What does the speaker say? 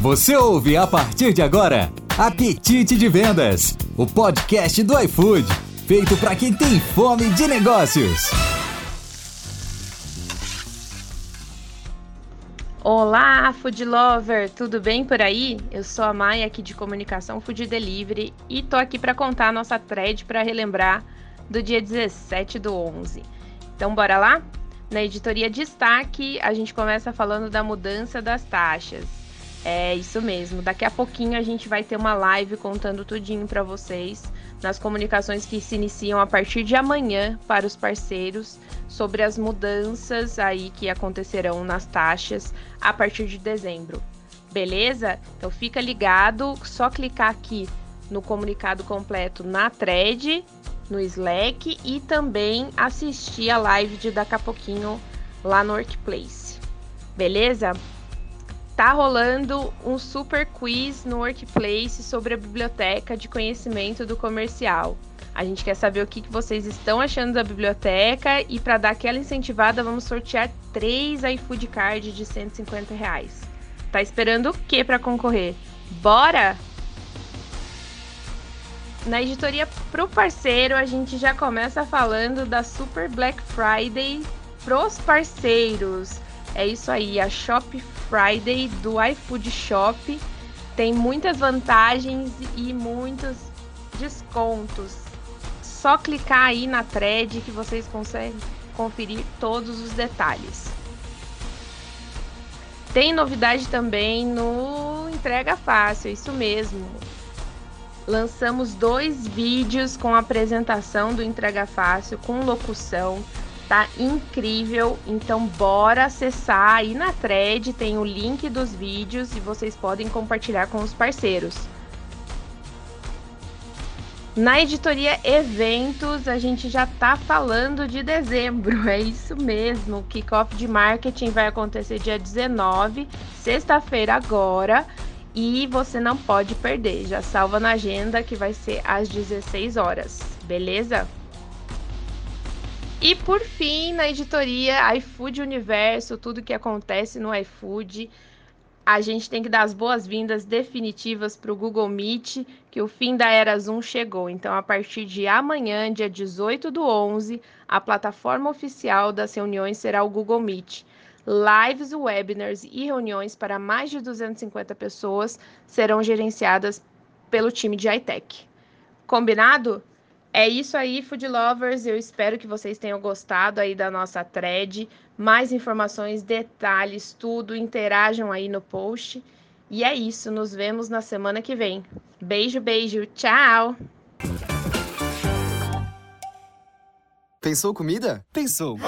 Você ouve a partir de agora Apetite de Vendas, o podcast do iFood, feito para quem tem fome de negócios. Olá, Food Lover, tudo bem por aí? Eu sou a Maia aqui de Comunicação Food Delivery e tô aqui para contar a nossa thread para relembrar do dia 17 do 11. Então bora lá? Na editoria Destaque, a gente começa falando da mudança das taxas. É isso mesmo. Daqui a pouquinho a gente vai ter uma live contando tudinho para vocês nas comunicações que se iniciam a partir de amanhã para os parceiros sobre as mudanças aí que acontecerão nas taxas a partir de dezembro. Beleza? Então fica ligado, só clicar aqui no comunicado completo na thread, no Slack e também assistir a live de daqui a pouquinho lá no Workplace. Beleza? Tá rolando um super quiz no Workplace sobre a biblioteca de conhecimento do comercial. A gente quer saber o que, que vocês estão achando da biblioteca e para dar aquela incentivada, vamos sortear três iFood Card de 150 reais. Tá esperando o que para concorrer? Bora! Na editoria pro parceiro, a gente já começa falando da Super Black Friday pros parceiros. É isso aí, a Shop Friday do iFood Shop tem muitas vantagens e muitos descontos. Só clicar aí na thread que vocês conseguem conferir todos os detalhes. Tem novidade também no Entrega Fácil, isso mesmo. Lançamos dois vídeos com apresentação do Entrega Fácil, com locução tá incrível. Então bora acessar aí na thread, tem o link dos vídeos e vocês podem compartilhar com os parceiros. Na editoria Eventos, a gente já tá falando de dezembro, é isso mesmo. O kickoff de marketing vai acontecer dia 19, sexta-feira agora, e você não pode perder. Já salva na agenda que vai ser às 16 horas, beleza? E por fim, na editoria iFood Universo, tudo que acontece no iFood, a gente tem que dar as boas-vindas definitivas para o Google Meet, que o fim da Era Zoom chegou. Então, a partir de amanhã, dia 18 do 11, a plataforma oficial das reuniões será o Google Meet. Lives, webinars e reuniões para mais de 250 pessoas serão gerenciadas pelo time de iTech. Combinado? É isso aí, Food Lovers. Eu espero que vocês tenham gostado aí da nossa thread. Mais informações, detalhes, tudo, interajam aí no post. E é isso, nos vemos na semana que vem. Beijo, beijo, tchau! Pensou comida? Pensou.